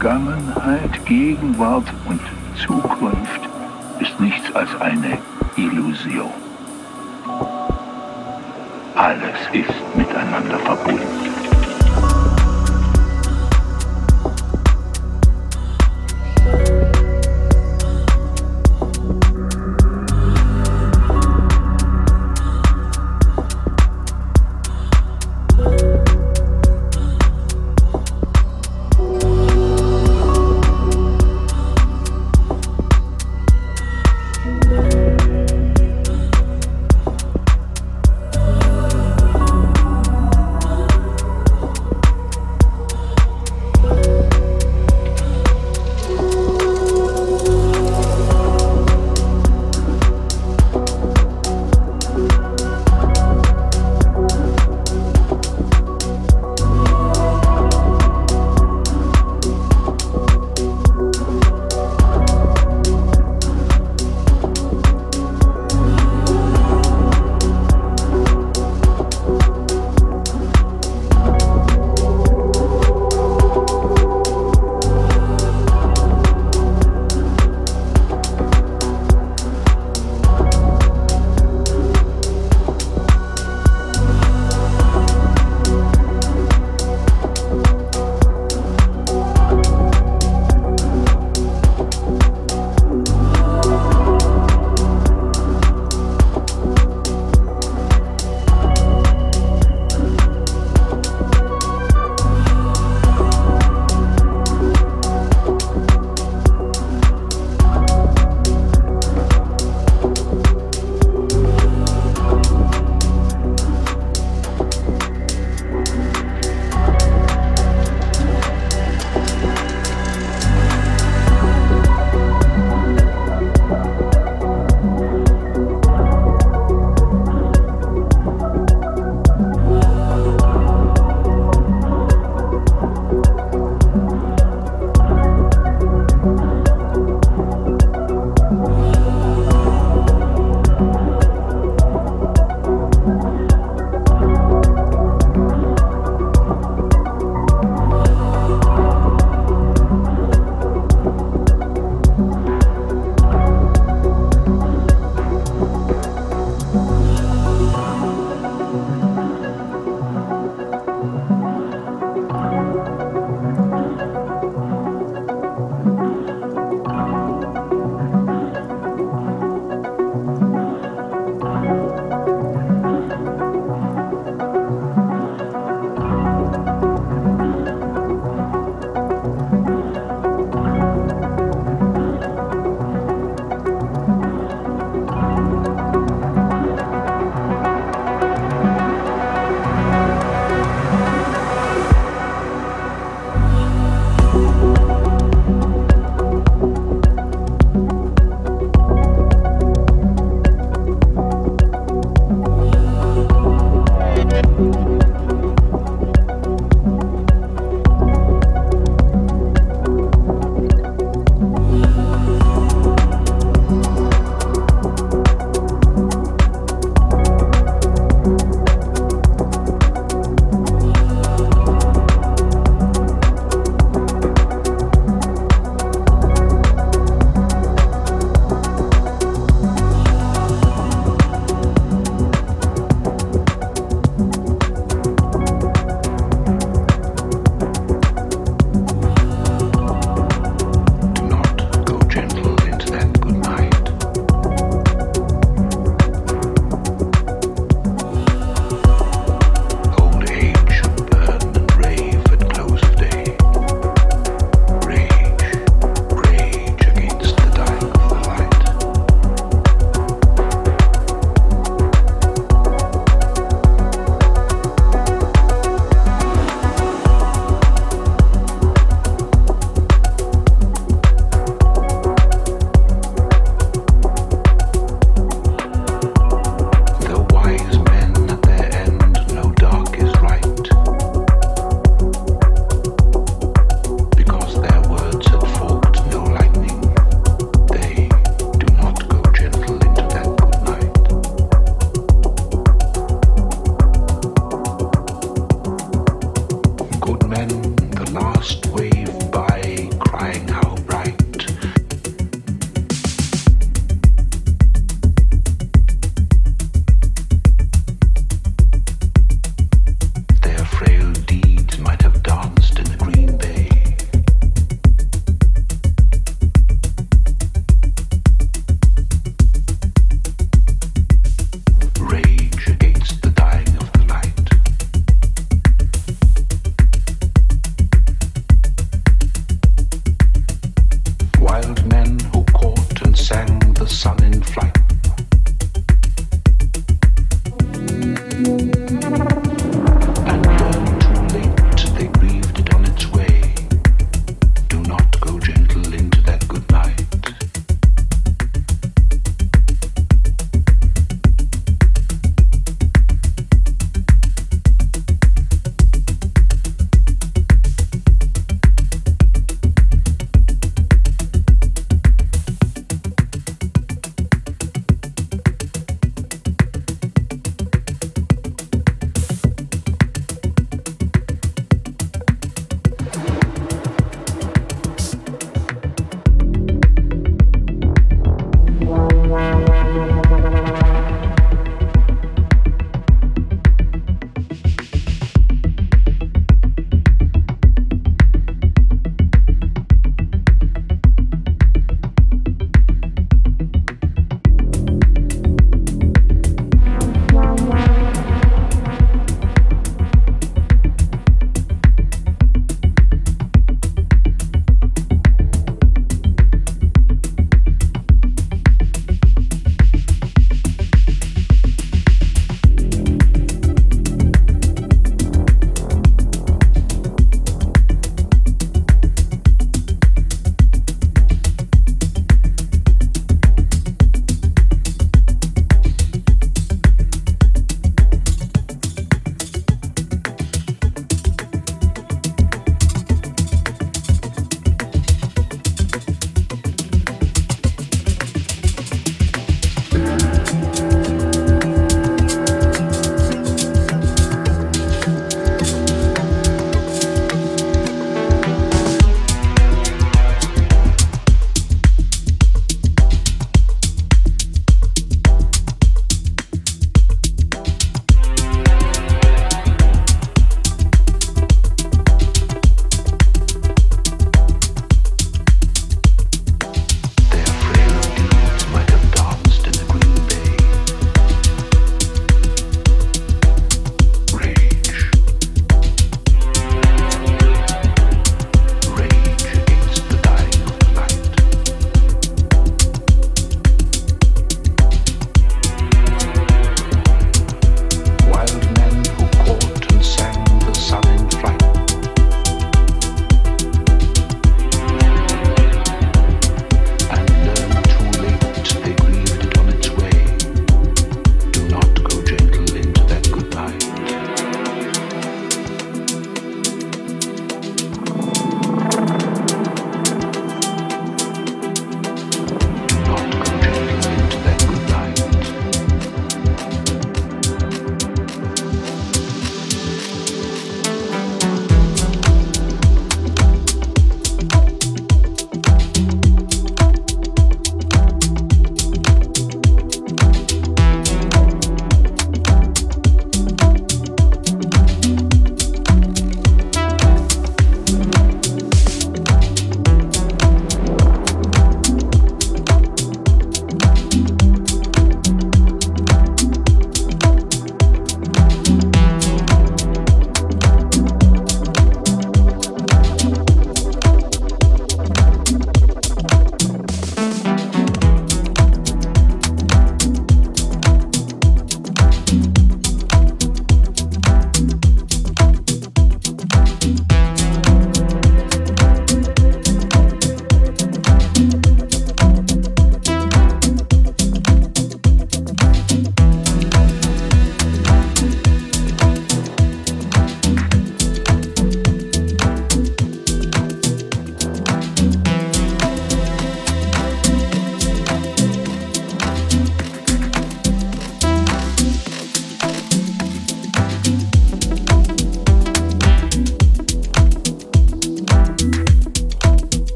Vergangenheit, Gegenwart und Zukunft ist nichts als eine Illusion. Alles ist miteinander verbunden.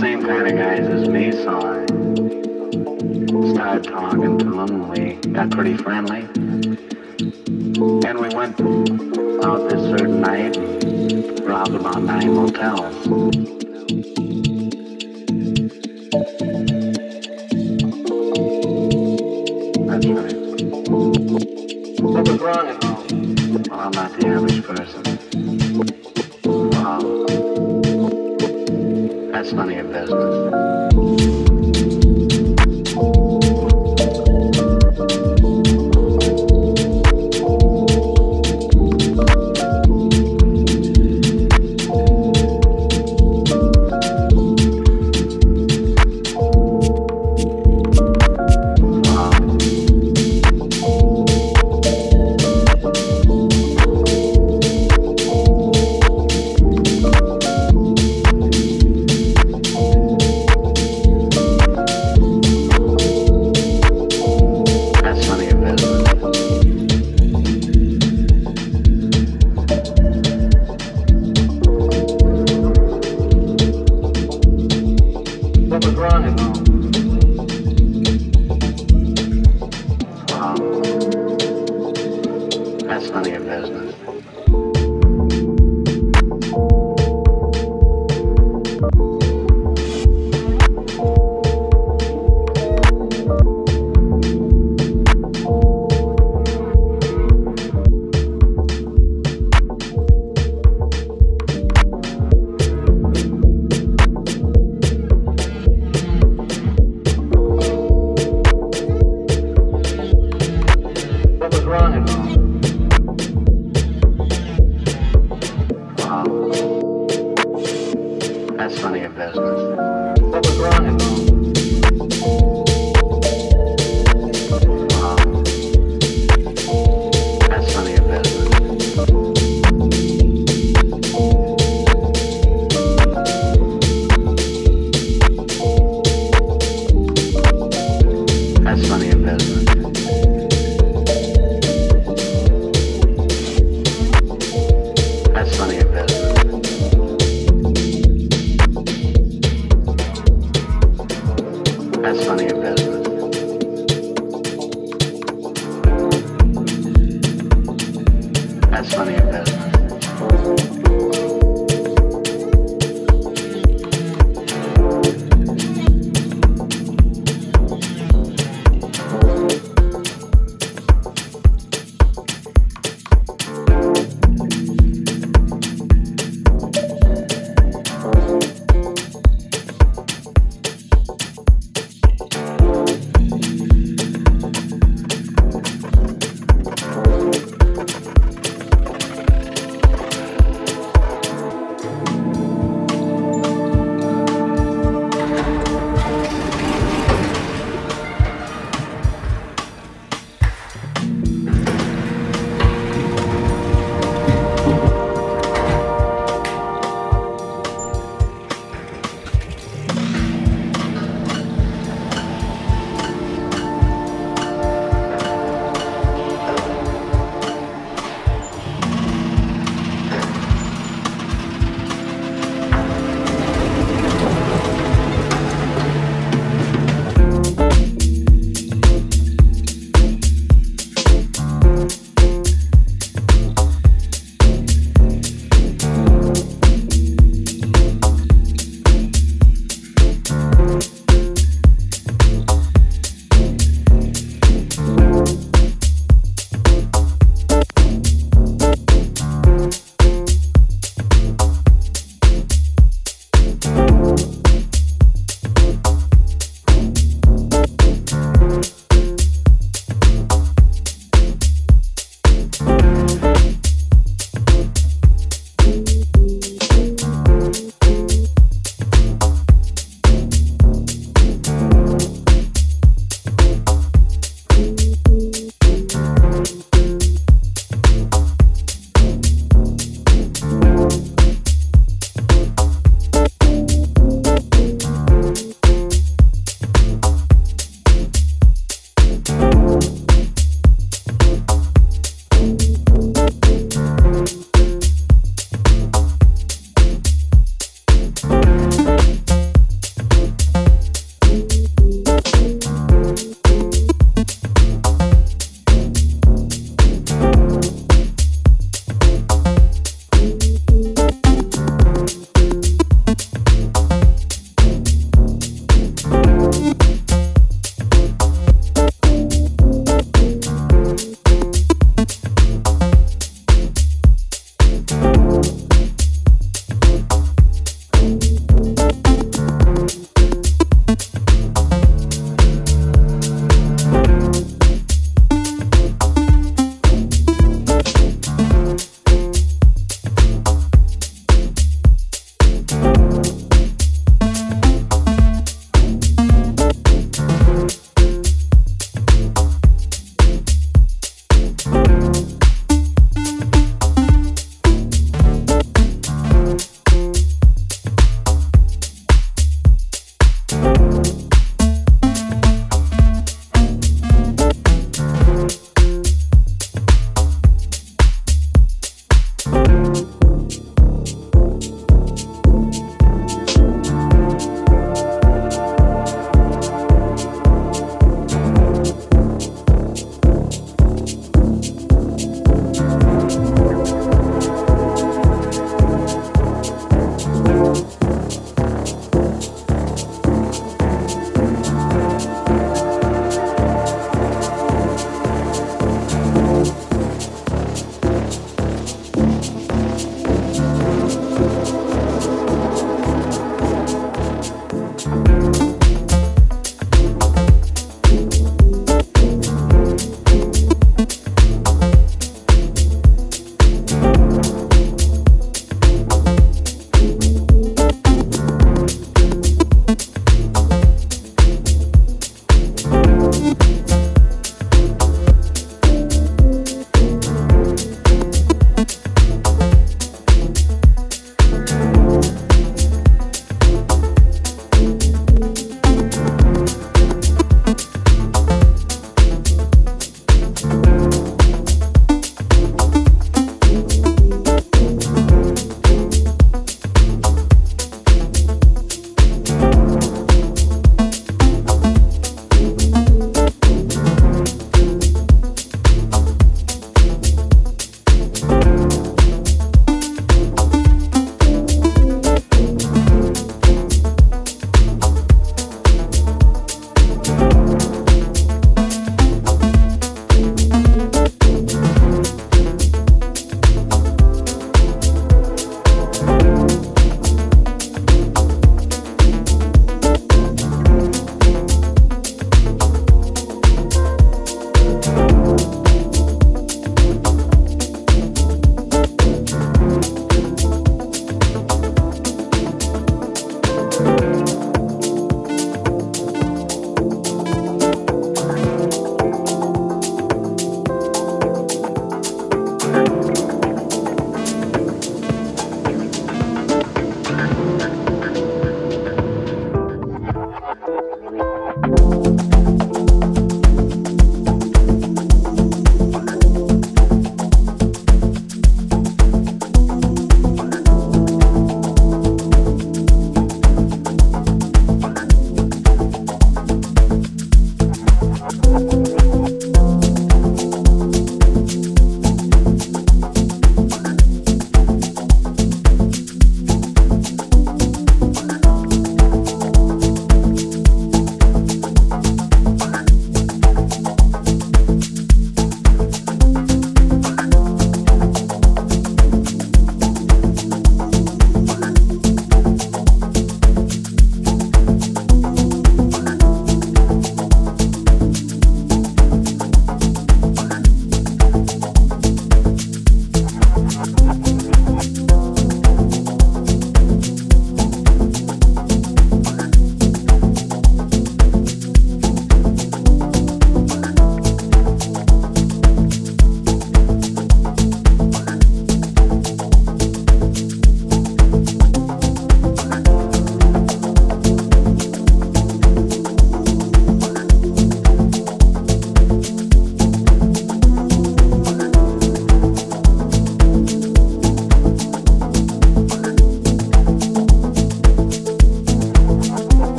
same kind of guys as me, so I started talking to them. We got pretty friendly. And we went out this certain night, robbed about nine motels.